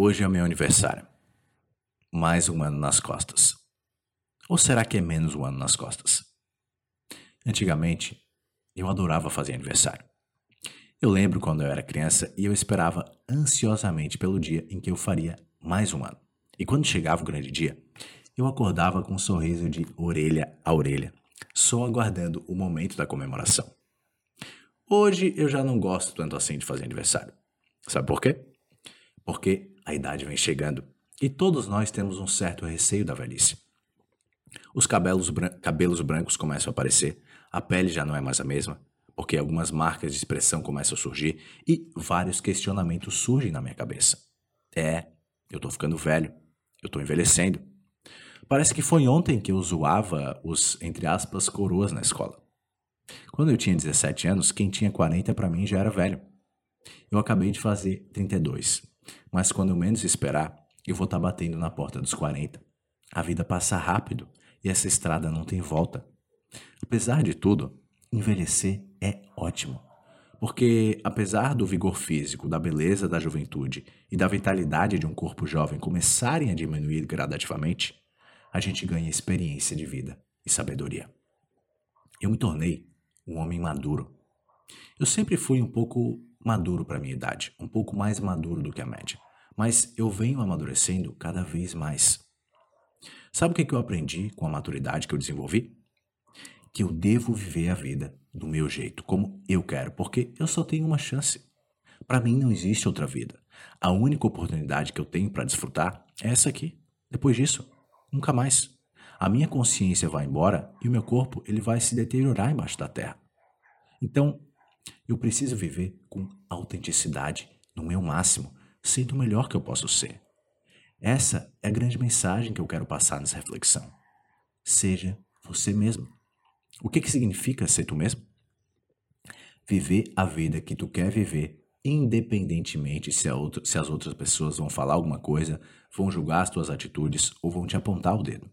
Hoje é meu aniversário. Mais um ano nas costas. Ou será que é menos um ano nas costas? Antigamente, eu adorava fazer aniversário. Eu lembro quando eu era criança e eu esperava ansiosamente pelo dia em que eu faria mais um ano. E quando chegava o grande dia, eu acordava com um sorriso de orelha a orelha, só aguardando o momento da comemoração. Hoje eu já não gosto tanto assim de fazer aniversário. Sabe por quê? Porque a idade vem chegando e todos nós temos um certo receio da velhice. Os cabelos, bran cabelos brancos começam a aparecer, a pele já não é mais a mesma, porque algumas marcas de expressão começam a surgir e vários questionamentos surgem na minha cabeça. É, eu tô ficando velho, eu tô envelhecendo. Parece que foi ontem que eu zoava os, entre aspas, coroas na escola. Quando eu tinha 17 anos, quem tinha 40 para mim já era velho. Eu acabei de fazer 32. Mas quando eu menos esperar, eu vou estar tá batendo na porta dos 40. A vida passa rápido e essa estrada não tem volta. Apesar de tudo, envelhecer é ótimo. Porque, apesar do vigor físico, da beleza da juventude e da vitalidade de um corpo jovem começarem a diminuir gradativamente, a gente ganha experiência de vida e sabedoria. Eu me tornei um homem maduro. Eu sempre fui um pouco maduro para minha idade, um pouco mais maduro do que a média, mas eu venho amadurecendo cada vez mais. Sabe o que eu aprendi com a maturidade que eu desenvolvi? Que eu devo viver a vida do meu jeito, como eu quero, porque eu só tenho uma chance. Para mim não existe outra vida. A única oportunidade que eu tenho para desfrutar é essa aqui. Depois disso, nunca mais. A minha consciência vai embora e o meu corpo ele vai se deteriorar embaixo da terra. Então, eu preciso viver com autenticidade, no meu máximo, sendo o melhor que eu posso ser. Essa é a grande mensagem que eu quero passar nessa reflexão. Seja você mesmo. O que, que significa ser tu mesmo? Viver a vida que tu quer viver, independentemente se, outra, se as outras pessoas vão falar alguma coisa, vão julgar as tuas atitudes ou vão te apontar o dedo.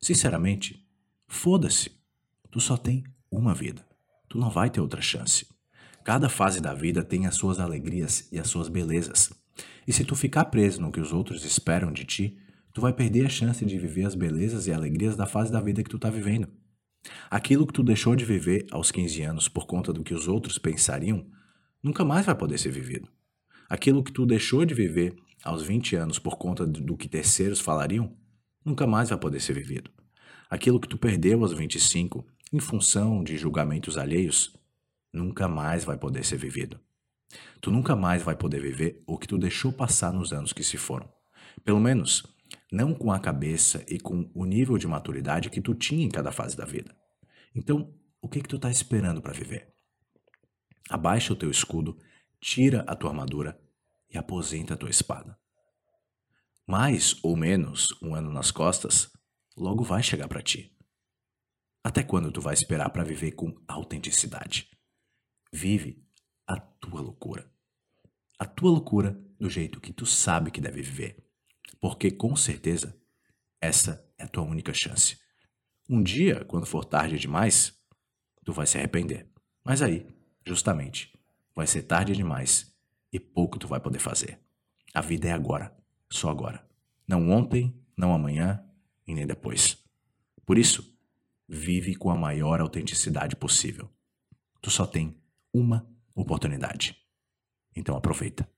Sinceramente, foda-se. Tu só tem uma vida. Tu não vai ter outra chance. Cada fase da vida tem as suas alegrias e as suas belezas. E se tu ficar preso no que os outros esperam de ti, tu vai perder a chance de viver as belezas e alegrias da fase da vida que tu tá vivendo. Aquilo que tu deixou de viver aos 15 anos por conta do que os outros pensariam, nunca mais vai poder ser vivido. Aquilo que tu deixou de viver aos 20 anos por conta do que terceiros falariam, nunca mais vai poder ser vivido. Aquilo que tu perdeu aos 25 em função de julgamentos alheios, nunca mais vai poder ser vivido. Tu nunca mais vai poder viver o que tu deixou passar nos anos que se foram. Pelo menos, não com a cabeça e com o nível de maturidade que tu tinha em cada fase da vida. Então, o que que tu está esperando para viver? Abaixa o teu escudo, tira a tua armadura e aposenta a tua espada. Mais ou menos um ano nas costas, logo vai chegar para ti. Até quando tu vai esperar para viver com autenticidade? Vive a tua loucura. A tua loucura do jeito que tu sabe que deve viver. Porque com certeza essa é a tua única chance. Um dia, quando for tarde demais, tu vai se arrepender. Mas aí, justamente, vai ser tarde demais e pouco tu vai poder fazer. A vida é agora, só agora. Não ontem, não amanhã e nem depois. Por isso, vive com a maior autenticidade possível. Tu só tem uma oportunidade. Então aproveita.